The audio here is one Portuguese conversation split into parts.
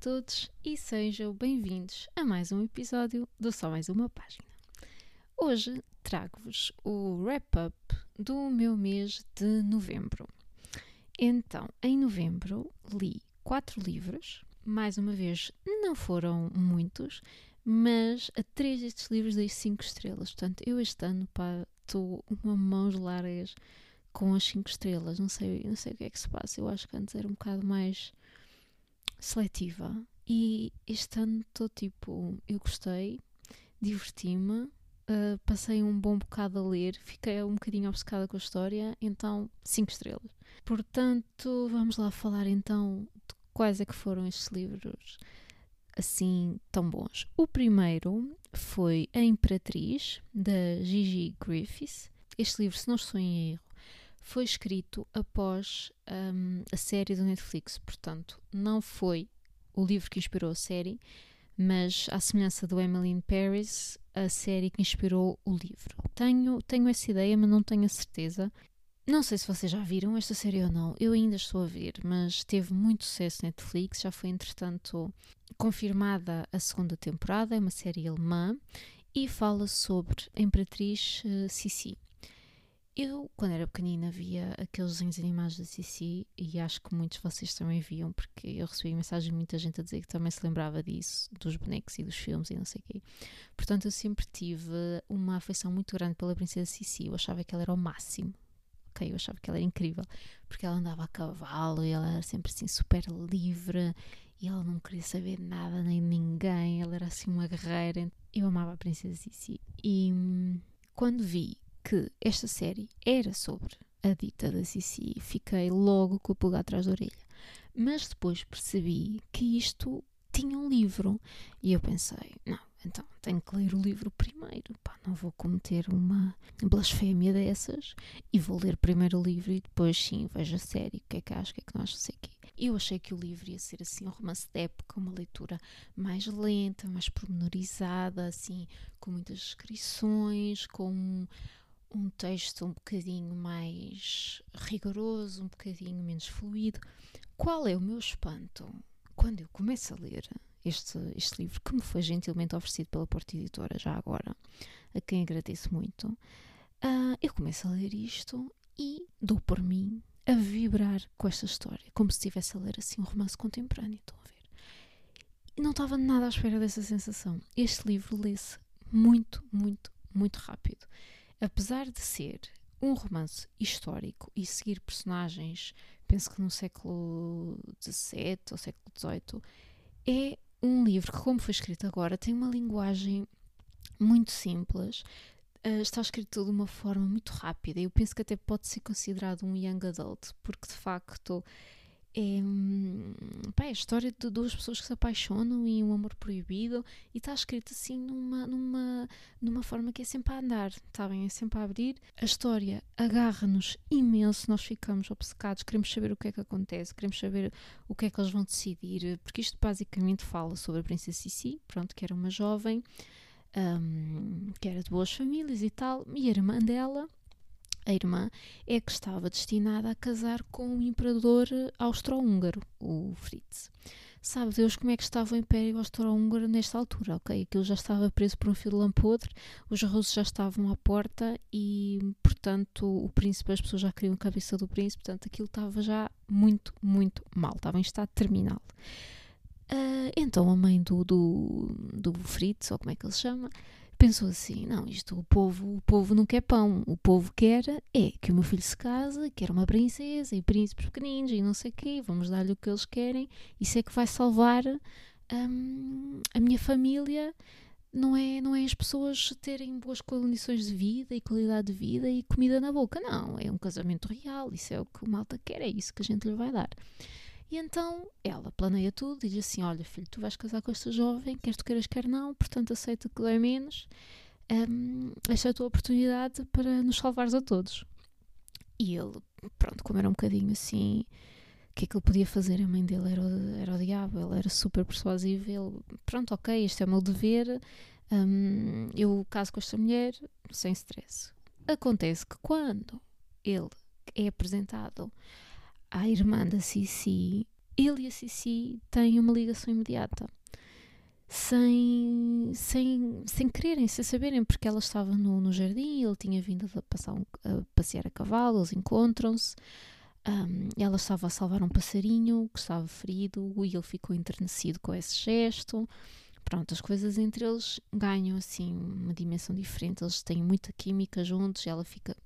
todos e sejam bem-vindos a mais um episódio do Só Mais Uma Página. Hoje trago-vos o wrap-up do meu mês de novembro. Então, em novembro li quatro livros, mais uma vez não foram muitos, mas a três destes livros dei cinco estrelas. Portanto, eu este ano estou uma mãos largas com as cinco estrelas. Não sei, não sei o que é que se passa. Eu acho que antes era um bocado mais seletiva e este ano estou tipo, eu gostei, diverti-me, uh, passei um bom bocado a ler, fiquei um bocadinho obcecada com a história, então 5 estrelas. Portanto, vamos lá falar então de quais é que foram estes livros assim tão bons. O primeiro foi A Imperatriz, da Gigi Griffiths. Este livro, se não estou em erro, foi escrito após um, a série do Netflix, portanto, não foi o livro que inspirou a série, mas à semelhança do Emily in Paris, a série que inspirou o livro. Tenho, tenho essa ideia, mas não tenho a certeza. Não sei se vocês já viram esta série ou não, eu ainda estou a ver, mas teve muito sucesso na Netflix, já foi entretanto confirmada a segunda temporada, é uma série alemã e fala sobre a Imperatriz uh, Sissi. Eu, quando era pequenina, via aqueles desenhos animados da CC e acho que muitos de vocês também viam, porque eu recebi mensagens de muita gente a dizer que também se lembrava disso, dos bonecos e dos filmes e não sei o quê. Portanto, eu sempre tive uma afeição muito grande pela Princesa Cici. Eu achava que ela era o máximo. Ok, eu achava que ela era incrível, porque ela andava a cavalo e ela era sempre assim super livre e ela não queria saber nada nem ninguém. Ela era assim uma guerreira. Eu amava a Princesa Cici. E hum, quando vi que esta série era sobre a dita da Cici, fiquei logo com o pulgar atrás da orelha. Mas depois percebi que isto tinha um livro e eu pensei, não, então tenho que ler o livro primeiro, pá, não vou cometer uma blasfémia dessas e vou ler primeiro o livro e depois sim vejo a série, o que é que acho, o que é que não acho, sei quê. Eu achei que o livro ia ser assim um romance de época, uma leitura mais lenta, mais pormenorizada, assim, com muitas descrições, com um texto um bocadinho mais rigoroso, um bocadinho menos fluido. Qual é o meu espanto quando eu começo a ler este, este livro, que me foi gentilmente oferecido pela Porta Editora, já agora, a quem agradeço muito? Uh, eu começo a ler isto e dou por mim a vibrar com esta história, como se estivesse a ler assim um romance contemporâneo. Estão a ver? Não estava nada à espera dessa sensação. Este livro lê-se muito, muito, muito rápido apesar de ser um romance histórico e seguir personagens, penso que no século XVII ou século XVIII, é um livro que, como foi escrito agora, tem uma linguagem muito simples, uh, está escrito de uma forma muito rápida. Eu penso que até pode ser considerado um young adult, porque de facto é, pá, é a história de duas pessoas que se apaixonam e um amor proibido e está escrito assim numa, numa, numa forma que é sempre a andar, está bem? É sempre a abrir. A história agarra-nos imenso, nós ficamos obcecados, queremos saber o que é que acontece, queremos saber o que é que eles vão decidir, porque isto basicamente fala sobre a Princesa Sissi, pronto, que era uma jovem, um, que era de boas famílias e tal, e a irmã dela a irmã, é que estava destinada a casar com o imperador austro-húngaro, o Fritz. Sabe Deus como é que estava o Império Austro-Húngaro nesta altura, ok? Aquilo já estava preso por um fio de lã podre, os russos já estavam à porta e, portanto, o príncipe, as pessoas já queriam a cabeça do príncipe, portanto, aquilo estava já muito, muito mal, estava em estado terminal. Uh, então a mãe do, do, do Fritz, ou como é que ele se chama, pensou assim: não, isto o povo, o povo não quer pão, o povo quer é que o meu filho se case, quer uma princesa e príncipes pequeninos e não sei o quê, vamos dar-lhe o que eles querem, isso é que vai salvar hum, a minha família. Não é, não é as pessoas terem boas condições de vida e qualidade de vida e comida na boca, não. É um casamento real, isso é o que o malta quer, é isso que a gente lhe vai dar. E então ela planeia tudo e diz assim: Olha, filho, tu vais casar com esta jovem, quer tu queiras, quer não, portanto aceita que dói menos. Um, esta é a tua oportunidade para nos salvares a todos. E ele, pronto, como era um bocadinho assim, o que é que ele podia fazer? A mãe dele era o, era o diabo, ele era super persuasivo. Ele, pronto, ok, este é o meu dever, um, eu caso com esta mulher sem stress. Acontece que quando ele é apresentado à irmã da Cici, ele e a Cici têm uma ligação imediata. Sem, sem, sem quererem, sem saberem, porque ela estava no, no jardim, ele tinha vindo a, passar um, a passear a cavalo, eles encontram-se. Um, ela estava a salvar um passarinho que estava ferido e ele ficou enternecido com esse gesto. Pronto, as coisas entre eles ganham assim uma dimensão diferente. Eles têm muita química juntos. Ela fica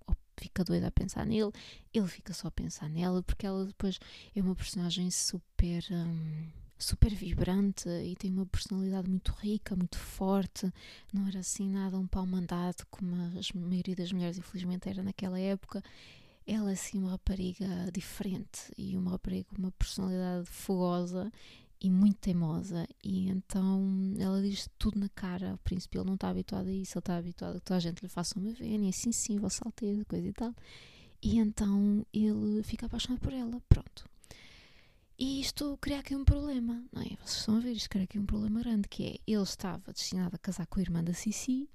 fica doida a pensar nele, ele fica só a pensar nela, porque ela depois é uma personagem super. Um, super vibrante e tem uma personalidade muito rica, muito forte. Não era assim nada um pau mandado como a maioria das mulheres, infelizmente, era naquela época. Ela é assim uma rapariga diferente e uma rapariga com uma personalidade fogosa e muito teimosa. E então ela diz tudo na cara. O príncipe ele não está habituado a isso, ele está habituado a que toda a gente lhe faça uma vénia, assim sim, vossa alteza, coisa e tal. E então ele fica apaixonado por ela, pronto. E isto cria aqui um problema, não é? Vocês estão a ver, isto cria aqui um problema grande, que é, ele estava destinado a casar com a irmã da Cici,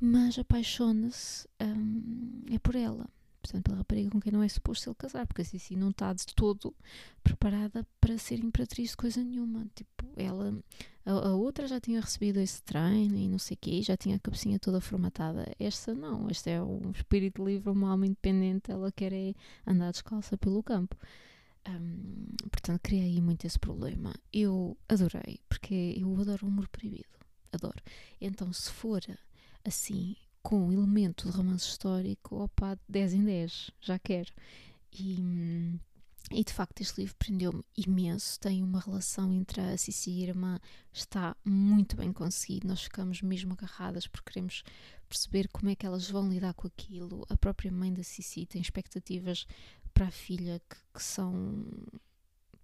mas apaixona-se hum, é por ela portanto, pela rapariga com quem não é suposto ele casar, porque a Cici não está de todo preparada para ser imperatriz de coisa nenhuma. Tipo, ela, a, a, outra já tinha recebido esse treino e não sei o quê, já tinha a cabecinha toda formatada. Esta não, esta é um espírito livre, uma alma independente, ela quer é andar descalça pelo campo. Um, portanto, criei muito esse problema. Eu adorei, porque eu adoro o humor proibido. Adoro. Então, se for assim, com um elemento de romance histórico, opa, 10 em 10, já quero. E, e de facto este livro prendeu-me imenso, tem uma relação entre a Cici e a irmã, está muito bem conseguido, nós ficamos mesmo agarradas porque queremos perceber como é que elas vão lidar com aquilo. A própria mãe da Cici tem expectativas para a filha que, que são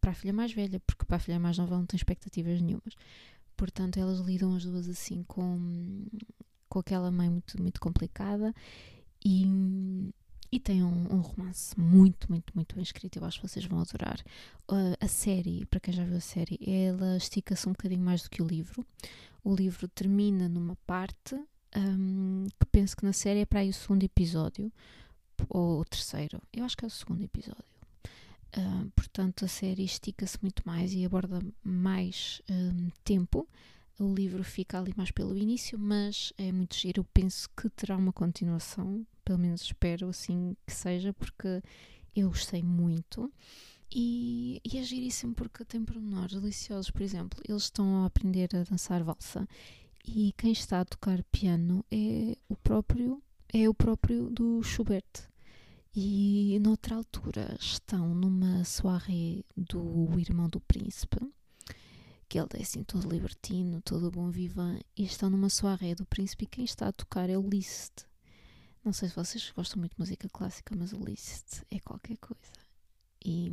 para a filha mais velha, porque para a filha mais nova não tem expectativas nenhumas. Portanto, elas lidam as duas assim com, com aquela mãe muito, muito complicada e, e tem um, um, romance muito, muito, muito bem escrito. Eu acho que vocês vão adorar. Uh, a série, para quem já viu a série, ela estica-se um bocadinho mais do que o livro. O livro termina numa parte um, que penso que na série é para aí o segundo episódio ou o terceiro. Eu acho que é o segundo episódio. Uh, portanto, a série estica-se muito mais e aborda mais tempo o livro fica ali mais pelo início, mas é muito giro. Eu penso que terá uma continuação, pelo menos espero assim que seja, porque eu gostei muito. E, e é giríssimo porque tem pormenores deliciosos. Por exemplo, eles estão a aprender a dançar valsa e quem está a tocar piano é o próprio é o próprio do Schubert. E noutra altura estão numa soirée do irmão do príncipe que ele é assim todo libertino, todo bom vivan, e estão numa soirée do príncipe e quem está a tocar é o Liszt. Não sei se vocês gostam muito de música clássica, mas o Liszt é qualquer coisa. E,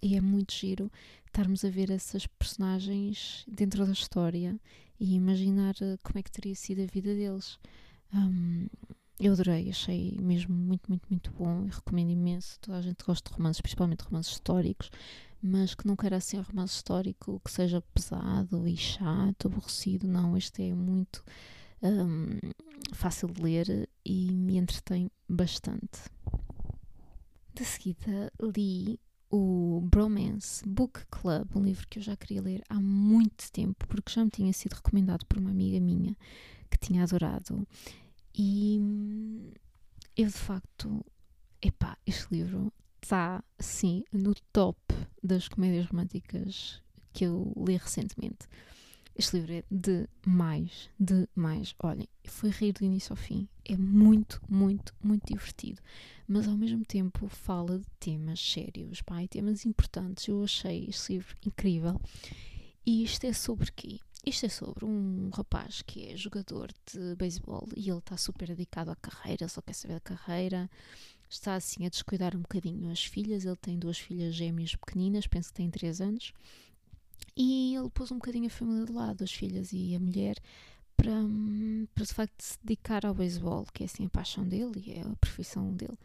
e, é muito giro estarmos a ver essas personagens dentro da história e imaginar eh, como é que teria sido a vida deles. Um, eu adorei, achei mesmo muito, muito, muito bom e recomendo imenso. Toda a gente gosta de romances, principalmente romances históricos mas que não quer assim um romance histórico que seja pesado e chato, aborrecido. Não, este é muito um, fácil de ler e me entretém bastante. De seguida li o Bromance Book Club, um livro que eu já queria ler há muito tempo, porque já me tinha sido recomendado por uma amiga minha que tinha adorado. E eu de facto, epá, este livro está sim no top das comédias românticas que eu li recentemente. Este livro é demais, demais. Olhem, foi rir do início ao fim. É muito, muito, muito divertido. Mas ao mesmo tempo fala de temas sérios, pá, e temas importantes. Eu achei este livro incrível. E isto é sobre quê? Isto é sobre um rapaz que é jogador de beisebol e ele está super dedicado à carreira, só quer saber da carreira, está assim a descuidar um bocadinho as filhas. Ele tem duas filhas gêmeas pequeninas, penso que têm 3 anos, e ele pôs um bocadinho a família de lado, as filhas e a mulher, para, para de facto se dedicar ao beisebol, que é assim a paixão dele e é a profissão dele.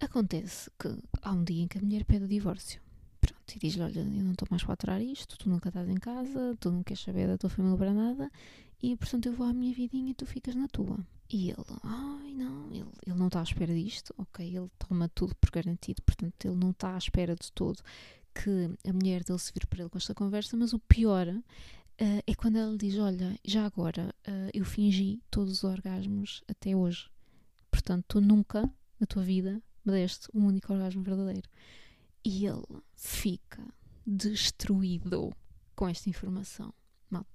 Acontece que há um dia em que a mulher pede o divórcio. Pronto, e diz-lhe: Olha, eu não estou mais para aturar isto, tu nunca estás em casa, tu não queres saber da tua família para nada, e portanto eu vou à minha vidinha e tu ficas na tua. E ele, ai não, ele, ele não está à espera disto, ok, ele toma tudo por garantido, portanto ele não está à espera de todo que a mulher dele se vir para ele com esta conversa, mas o pior uh, é quando ela diz: Olha, já agora uh, eu fingi todos os orgasmos até hoje. Portanto, tu nunca na tua vida me deste um único orgasmo verdadeiro. E ele fica destruído com esta informação.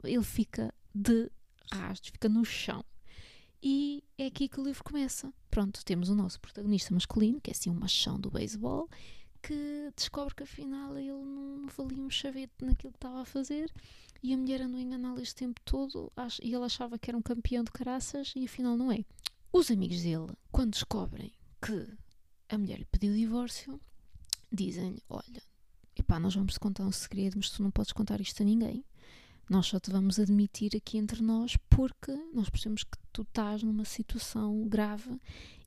Ele fica de rastros, fica no chão. E é aqui que o livro começa. Pronto, temos o nosso protagonista masculino, que é assim um machão do beisebol, que descobre que afinal ele não valia um chavete naquilo que estava a fazer e a mulher andou a enganá-lo este tempo todo e ele achava que era um campeão de caraças e afinal não é. Os amigos dele, quando descobrem que a mulher lhe pediu divórcio, dizem olha, epá, nós vamos te contar um segredo, mas tu não podes contar isto a ninguém. Nós só te vamos admitir aqui entre nós porque nós percebemos que tu estás numa situação grave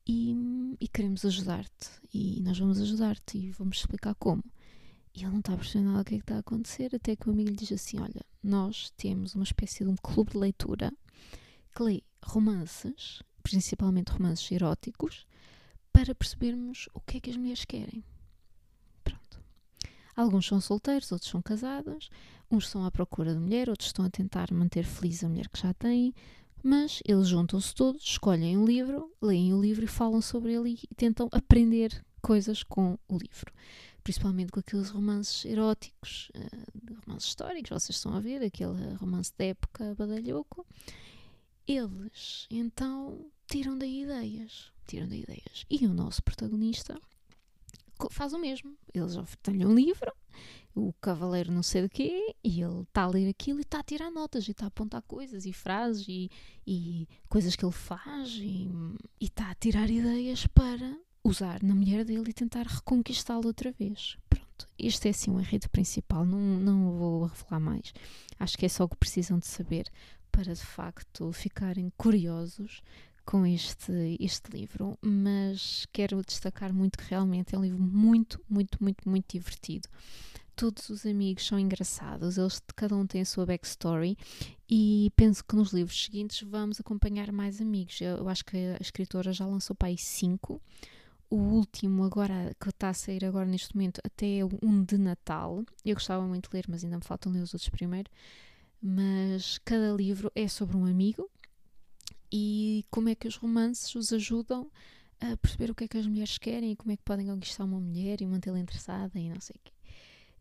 e, e queremos ajudar-te. E nós vamos ajudar-te e vamos explicar como. E ele não está a perceber nada do que é que está a acontecer, até que o amigo lhe diz assim: Olha, nós temos uma espécie de um clube de leitura que lê romances, principalmente romances eróticos, para percebermos o que é que as mulheres querem. Alguns são solteiros, outros são casados, uns estão à procura de mulher, outros estão a tentar manter feliz a mulher que já têm, mas eles juntam-se todos, escolhem um livro, leem o livro e falam sobre ele e tentam aprender coisas com o livro. Principalmente com aqueles romances eróticos, uh, romances históricos, vocês estão a ver, aquele romance da época badalhoco. Eles, então, tiram daí ideias. Tiram daí ideias. E o nosso protagonista faz o mesmo. Eles têm um livro, o cavaleiro não sei de quê, e ele está a ler aquilo e está a tirar notas e está a apontar coisas e frases e, e coisas que ele faz e, está a tirar ideias para usar na mulher dele e tentar reconquistá-lo outra vez. Pronto, este é assim o enredo principal, não, não vou revelar mais. Acho que é só o que precisam de saber para de facto ficarem curiosos com este, este livro, mas quero destacar muito que realmente é um livro muito, muito, muito, muito divertido. Todos os amigos são engraçados, eles cada um tem a sua backstory e penso que nos livros seguintes vamos acompanhar mais amigos. Eu, eu acho que a escritora já lançou para aí cinco. O último, agora que está a sair agora neste momento, até é um de Natal. Eu gostava muito de ler, mas ainda me faltam ler os outros primeiro. Mas cada livro é sobre um amigo e como é que os romances os ajudam a perceber o que é que as mulheres querem e como é que podem conquistar uma mulher e mantê-la interessada e não sei o quê.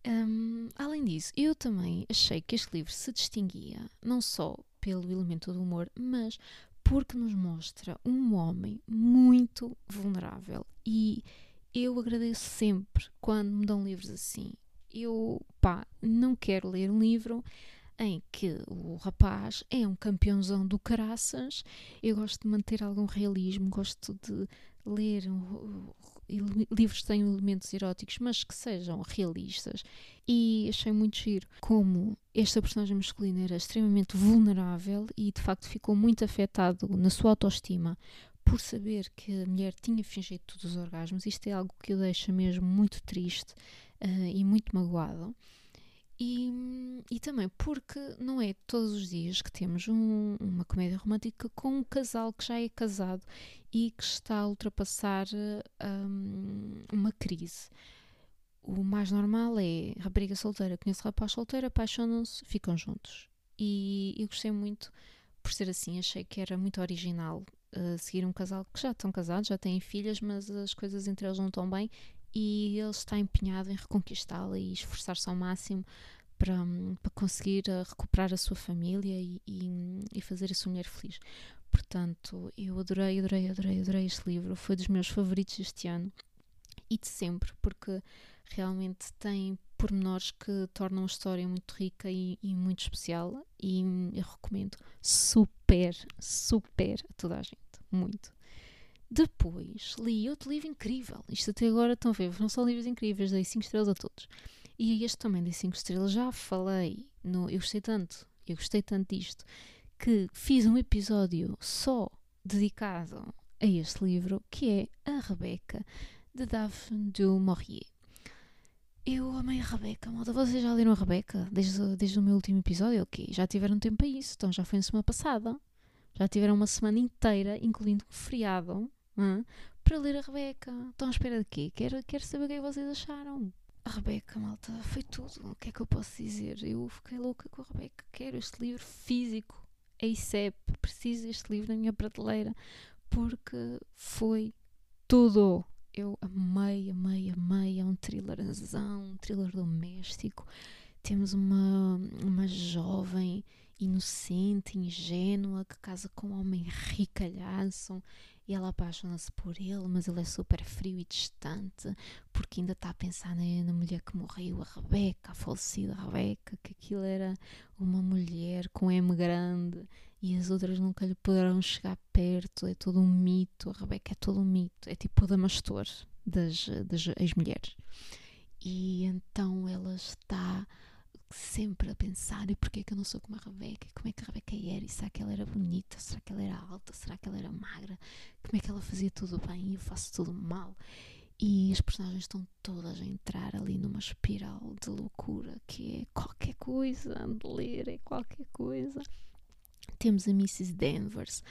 Um, além disso, eu também achei que este livro se distinguia não só pelo elemento do humor, mas porque nos mostra um homem muito vulnerável e eu agradeço sempre quando me dão livros assim. Eu, pá, não quero ler um livro em que o rapaz é um campeãozão do caraças. Eu gosto de manter algum realismo, gosto de ler livros que tenham elementos eróticos, mas que sejam realistas. E achei muito giro como esta personagem masculina era extremamente vulnerável e de facto ficou muito afetado na sua autoestima por saber que a mulher tinha fingido todos os orgasmos. Isto é algo que o deixa mesmo muito triste uh, e muito magoado. E, e também porque não é todos os dias que temos um, uma comédia romântica com um casal que já é casado e que está a ultrapassar um, uma crise. O mais normal é rapariga solteira, conhece rapaz solteiro, apaixonam-se, ficam juntos. E eu gostei muito por ser assim, achei que era muito original uh, seguir um casal que já estão casados, já têm filhas, mas as coisas entre eles não estão bem e ele está empenhado em reconquistá-la e esforçar-se ao máximo para, para conseguir eh, recuperar a sua família e, e, e, fazer a sua mulher feliz. Portanto, eu adorei, adorei, adorei, adorei este livro, foi dos meus favoritos este ano e de sempre, porque realmente tem pormenores que tornam a história muito rica e, e muito especial e eu recomendo super, super a toda a gente, muito. Depois li outro livro incrível. Isto até agora estão a ver, não são livros incríveis, dei 5 estrelas a todos. E este também dei 5 estrelas. Já falei, no, eu gostei tanto, eu gostei tanto disto, que fiz um episódio só dedicado a este livro, que é A Rebeca, de Daphne du Maurier. Eu amei a Rebeca, malta. Vocês já leram a Rebeca desde, desde o meu último episódio? Ok, já tiveram tempo para isso, então já foi na semana passada. Já tiveram uma semana inteira, incluindo um feriado, para ler a Rebeca. Estão à espera de quê? Quero, quero saber o que é que vocês acharam. a Rebeca, malta, foi tudo. O que é que eu posso dizer? Eu fiquei louca com a Rebeca. Quero este livro físico, a. Preciso deste livro na minha prateleira porque foi tudo. Eu amei, amei, amei. É um thrillerzão, um thriller doméstico. Temos uma, uma jovem inocente, ingênua, que casa com um homem ricalhaço e ela apaixona-se por ele, mas ele é super frio e distante porque ainda está a pensar na, na mulher que morreu, a Rebeca, a falecida Rebeca, que aquilo era uma mulher com M grande e as outras nunca lhe poderão chegar perto. É todo um mito. A Rebeca é todo um mito. É tipo o Damastor das, das ex-mulheres. E então ela está sempre a pensar: e porquê que eu não sou como a Rebeca? Como é que a Rebeca era? E será que ela era bonita? Será que ela era alta? Será que ela era magra? Como é que ela fazia tudo bem e eu faço tudo mal? E as personagens estão todas a entrar ali numa espiral de loucura que é qualquer coisa de ler, é qualquer coisa. Temos a Mrs. Danvers,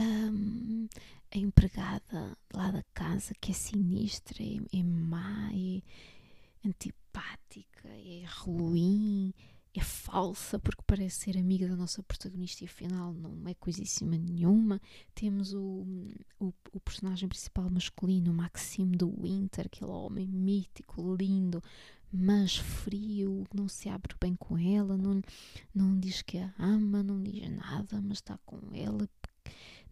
um, a empregada lá da casa que é sinistra, é, é má, é antipática, é ruim, é falsa porque parece ser amiga da nossa protagonista e afinal não é coisíssima nenhuma. Temos o, o, o personagem principal masculino, Maxime de Winter, aquele homem mítico, lindo, mas frio, não se abre bem com ela, não, não diz que a ama, não diz nada, mas está com ela.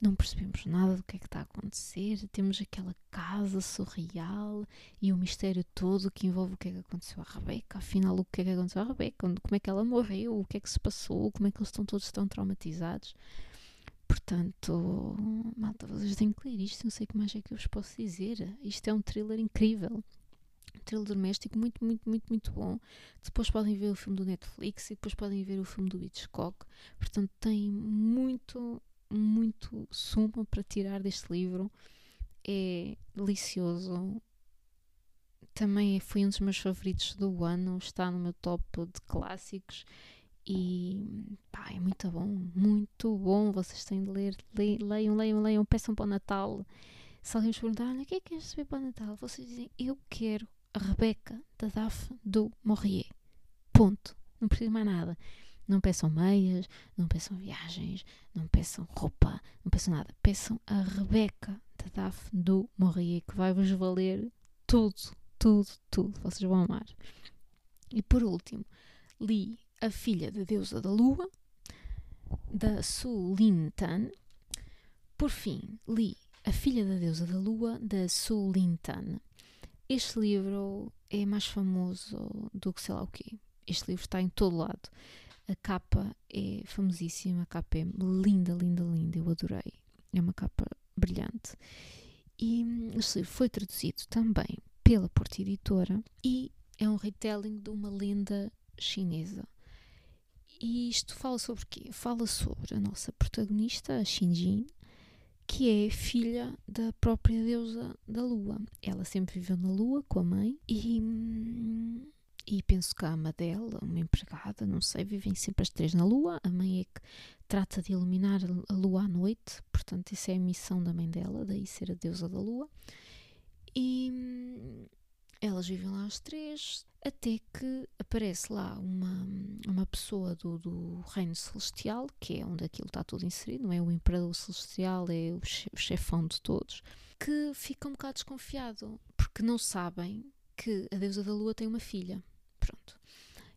Não percebemos nada do que é que está a acontecer. Temos aquela casa surreal e o mistério todo que envolve o que é que aconteceu à Rebeca. Afinal, o que é que aconteceu à Rebeca? Como é que ela morreu? O que é que se passou? Como é que eles estão todos tão traumatizados? Portanto, malta, vocês têm que ler isto. Não sei o que mais é que eu vos posso dizer. Isto é um thriller incrível thriller doméstico muito, muito, muito, muito bom. Depois podem ver o filme do Netflix e depois podem ver o filme do Hitchcock. Portanto, tem muito, muito sumo para tirar deste livro. É delicioso. Também foi um dos meus favoritos do ano. Está no meu top de clássicos. E pá, é muito bom, muito bom. Vocês têm de ler, leiam, leiam, leiam, peçam para o Natal. Se alguém vos perguntar, olha, o que é que queres receber para o Natal? Vocês dizem, eu quero a Rebeca da Daphne do Maurier. Ponto. Não preciso mais nada. Não peçam meias, não peçam viagens, não peçam roupa, não peçam nada. Peçam a Rebeca da Daphne do Maurier, que vai vos valer tudo, tudo, tudo. Vocês vão amar. E por último, li A Filha da Deusa da Lua, da Su Lin Tan. Por fim, li A Filha da Deusa da Lua, da Su Lin Tan. Este livro é mais famoso do que sei lá o quê. Este livro está em todo lado. A capa é famosíssima, a capa é linda, linda, linda. Eu adorei. É uma capa brilhante. E este livro foi traduzido também pela Porta Editora e é um retelling de uma lenda chinesa. E isto fala sobre o quê? Fala sobre a nossa protagonista, a Xinjin, que é filha da própria deusa da lua. Ela sempre viveu na lua com a mãe e, e penso que a ama dela, uma empregada, não sei, vivem sempre as três na lua. A mãe é que trata de iluminar a lua à noite, portanto, isso é a missão da mãe dela, daí ser a deusa da lua. E elas vivem lá as três, até que aparece lá uma, uma pessoa do, do reino celestial, que é onde aquilo está tudo inserido, não é o imperador celestial, é o, o chefão de todos, que fica um bocado desconfiado, porque não sabem que a deusa da lua tem uma filha. Pronto.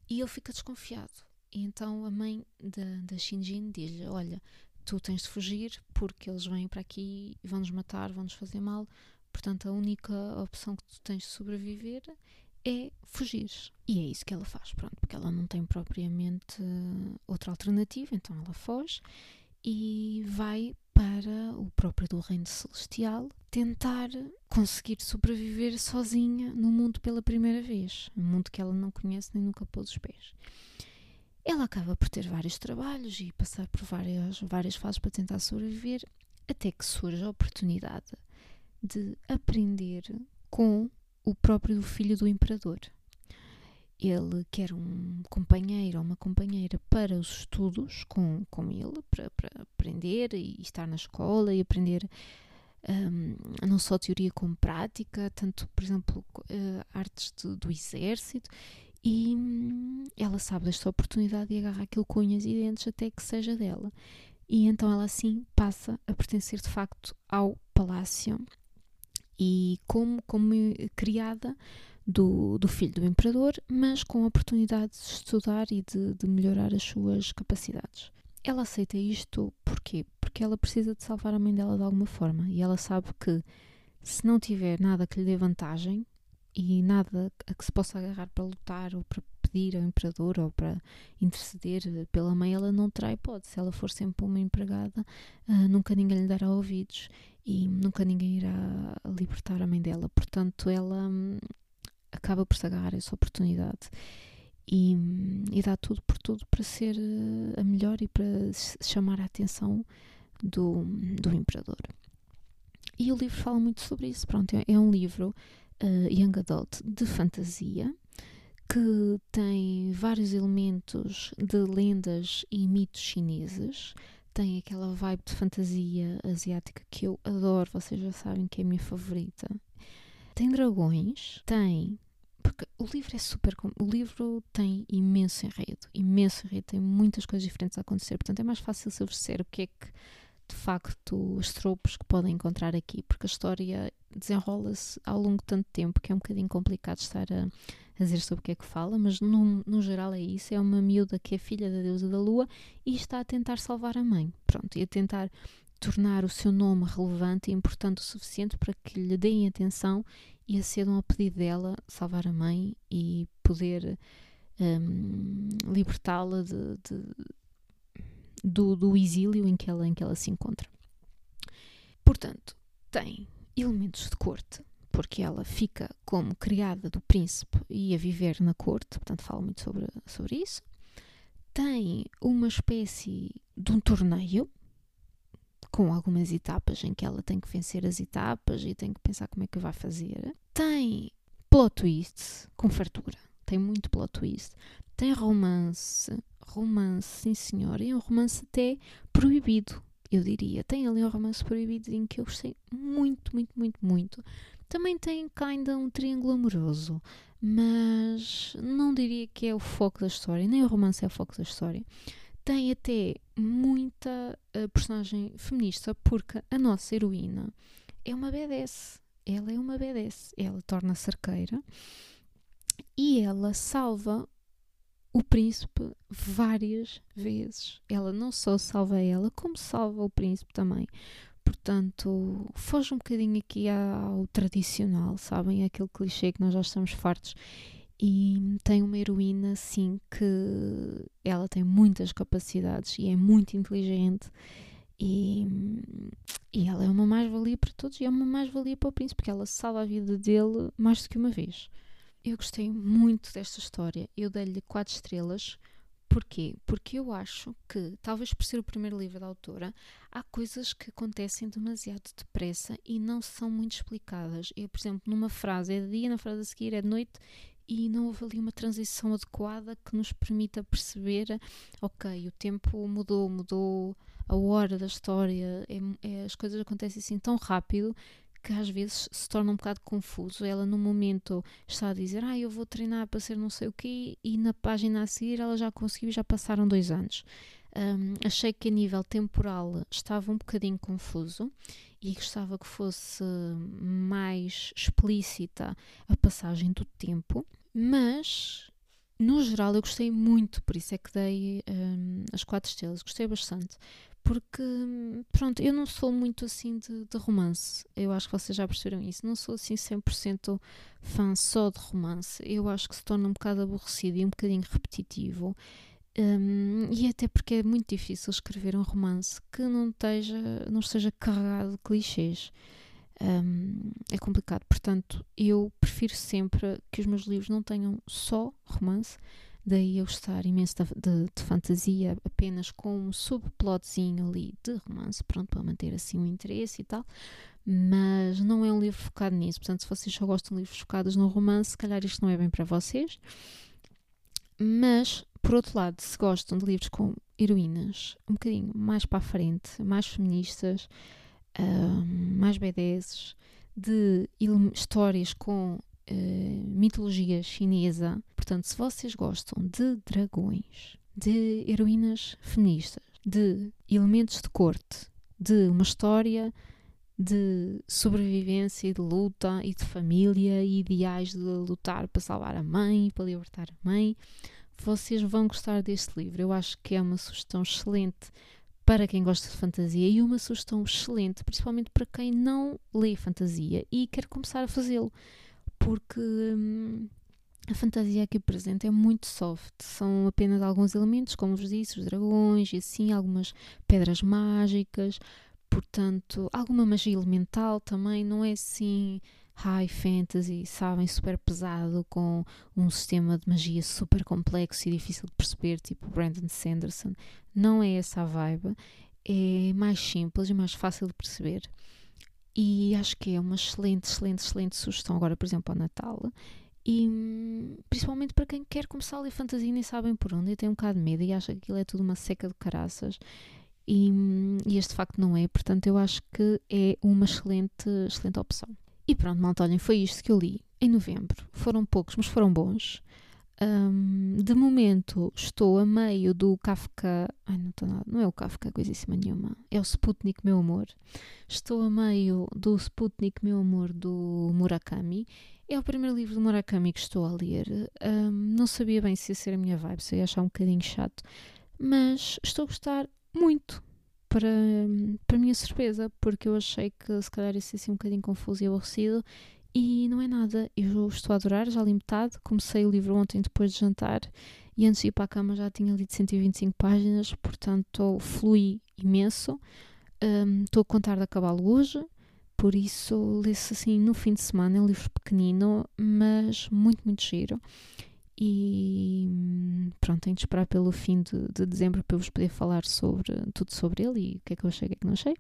E ele fica desconfiado. E então a mãe da, da Shinjin diz-lhe: Olha, tu tens de fugir porque eles vêm para aqui e vão-nos matar, vão-nos fazer mal. Portanto, a única opção que tu tens de sobreviver é fugir. E é isso que ela faz, pronto, porque ela não tem propriamente outra alternativa, então ela foge e vai para o próprio do reino celestial tentar conseguir sobreviver sozinha no mundo pela primeira vez, um mundo que ela não conhece nem nunca pôs os pés. Ela acaba por ter vários trabalhos e passar por várias, várias fases para tentar sobreviver, até que surge a oportunidade de aprender com o próprio filho do imperador. Ele quer um companheiro ou uma companheira para os estudos com, com ele, para, para aprender e estar na escola e aprender um, não só teoria como prática, tanto, por exemplo, uh, artes de, do exército, e hum, ela sabe desta oportunidade de agarrar aquilo com unhas e dentes até que seja dela. E então ela assim passa a pertencer de facto ao palácio e como, como criada do, do filho do imperador, mas com a oportunidade de estudar e de, de melhorar as suas capacidades. Ela aceita isto porquê? Porque ela precisa de salvar a mãe dela de alguma forma e ela sabe que se não tiver nada que lhe dê vantagem e nada a que se possa agarrar para lutar ou para pedir ao imperador ou para interceder pela mãe, ela não terá hipótese. Se ela for sempre uma empregada, uh, nunca ninguém lhe dará ouvidos e nunca ninguém irá libertar a mãe dela. Portanto, ela hum, acaba por se agarrar essa oportunidade e, e dá tudo por tudo para ser eh, a melhor e para chamar a atenção do, do imperador. E o livro fala muito sobre isso. Pronto, é, é um livro uh, young adult de fantasia que tem vários elementos de lendas e mitos chineses. Tem aquela vibe de fantasia asiática que eu adoro, vocês já sabem que é a minha favorita. Tem dragões, tem porque o livro é super. O livro tem imenso enredo, imenso enredo, tem muitas coisas diferentes a acontecer, portanto é mais fácil saber o que é que de facto os tropos que podem encontrar aqui, porque a história desenrola-se ao longo de tanto tempo que é um bocadinho complicado estar a, a dizer sobre o que é que fala, mas no, no geral é isso: é uma miúda que é filha da deusa da lua e está a tentar salvar a mãe, pronto, e a tentar tornar o seu nome relevante e importante o suficiente para que lhe deem atenção e acedam ao pedido dela salvar a mãe e poder um, libertá-la de, de, do, do exílio em que, ela, em que ela se encontra. Portanto, tem elementos de corte, porque ela fica como criada do príncipe e a viver na corte, portanto, fala muito sobre, sobre isso. Tem uma espécie de um torneio, com algumas etapas em que ela tem que vencer as etapas e tem que pensar como é que vai fazer. Tem plot twist com fartura. Tem muito plot twist. Tem romance. Romance, sim senhor. E um romance até proibido, eu diria. Tem ali um romance proibido em que eu gostei muito, muito, muito, muito. Também tem ainda um triângulo amoroso, mas não diria que é o foco da história, nem o romance é o foco da história tem até muita uh, personagem feminista, porque a nossa heroína é uma BDS. Ela é uma BDS. Ela torna-se arqueira e ela salva o príncipe várias vezes. Ela não só salva ela, como salva o príncipe também. Portanto, foge um bocadinho aqui ao tradicional, sabem? Aquele clichê que nós já estamos fartos e tem uma heroína, sim, que ela tem muitas capacidades e é muito inteligente. E, e ela é uma mais-valia para todos e é uma mais-valia para o príncipe, porque ela salva a vida dele mais do que uma vez. Eu gostei muito desta história. Eu dei-lhe quatro estrelas. Porquê? Porque eu acho que, talvez por ser o primeiro livro da autora, há coisas que acontecem demasiado depressa e não são muito explicadas. Eu, por exemplo, numa frase é de dia, na frase a seguir é de noite e não houve ali uma transição adequada que nos permita perceber, ok, o tempo mudou, mudou a hora da história, é, é, as coisas acontecem assim tão rápido que às vezes se torna um bocado confuso. Ela no momento está a dizer, ah, eu vou treinar para ser não sei o quê, e na página a seguir ela já conseguiu, já passaram dois anos. Um, achei que a nível temporal estava um bocadinho confuso e gostava que fosse mais explícita a passagem do tempo. Mas, no geral, eu gostei muito, por isso é que dei um, as quatro estrelas. Gostei bastante. Porque, pronto, eu não sou muito assim de, de, romance. Eu acho que vocês já perceberam isso. Não sou assim 100% fã só de romance. Eu acho que se torna um bocado aborrecido e um bocadinho repetitivo. Um, e até porque é muito difícil escrever um romance que não, esteja, não esteja carregado de clichês um, é complicado. Portanto, eu prefiro sempre que os meus livros não tenham só romance, daí eu estar imenso de, de, de fantasia, apenas com um subplotzinho ali de romance, pronto, para manter assim o interesse e tal. Mas não é um livro focado nisso. Portanto, se vocês só gostam de livros focados no romance, se calhar isto não é bem para vocês. Mas, por outro lado, se gostam de livros com heroínas um bocadinho mais para a frente, mais feministas, um, mais BDs, de histórias com uh, mitologia chinesa. Portanto, se vocês gostam de dragões, de heroínas feministas, de elementos de corte, de uma história de sobrevivência e de luta e de família e ideais de lutar para salvar a mãe, para libertar a mãe, vocês vão gostar deste livro. Eu acho que é uma sugestão excelente para quem gosta de fantasia e uma sugestão excelente, principalmente para quem não lê fantasia e quer começar a fazê-lo, porque hum, a fantasia aqui presente é muito soft. São apenas alguns elementos, como vos disse, os dragões e assim, algumas pedras mágicas, portanto, alguma magia elemental também, não é assim high fantasy, sabem, super pesado, com um sistema de magia super complexo e difícil de perceber, tipo Brandon Sanderson. Não é essa a vibe, é mais simples e mais fácil de perceber. E acho que é uma excelente, excelente, excelente sugestão agora, por exemplo, ao Natal. E principalmente para quem quer começar a ler fantasia e nem sabem por onde, e tem um bocado de medo e acha que aquilo é tudo uma seca de caraças e, e este facto não é, portanto eu acho que é uma excelente, excelente opção. E pronto, malta, olhem, foi isto que eu li em novembro. Foram poucos, mas foram bons. Um, de momento estou a meio do Kafka. Ai, não estou nada. Não é o Kafka, coisíssima nenhuma. É o Sputnik, meu amor. Estou a meio do Sputnik, meu amor, do Murakami. É o primeiro livro do Murakami que estou a ler. Um, não sabia bem se ia ser a minha vibe, se ia achar um bocadinho chato. Mas estou a gostar muito para, para minha surpresa, porque eu achei que se calhar ia ser assim um bocadinho confuso e aborrecido e não é nada. Eu estou a adorar, já li metade, comecei o livro ontem depois de jantar e antes de ir para a cama já tinha lido 125 páginas, portanto flui imenso. Um, estou a contar de acabá-lo hoje, por isso lê-se assim no fim de semana. É um livro pequenino, mas muito, muito giro. E pronto, tenho de esperar pelo fim de, de, dezembro para eu vos poder falar sobre tudo sobre ele e o que é que eu achei o que é que não achei.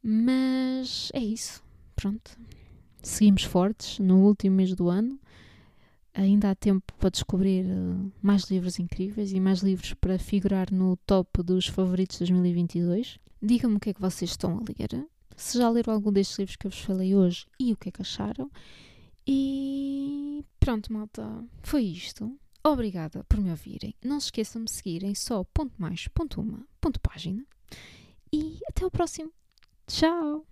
Mas é isso. Pronto. Seguimos fortes no último mês do ano. Ainda há tempo para descobrir uh, mais livros incríveis e mais livros para figurar no top dos favoritos de 2022. Digam-me o que é que vocês estão a ler. Se já leram algum destes livros que eu vos falei hoje e o que é que acharam. E pronto, malta, foi isto. Obrigada por me ouvirem. Não se esqueçam de me seguirem só ponto mais, ponto uma, ponto página. E até o próximo. Tchau!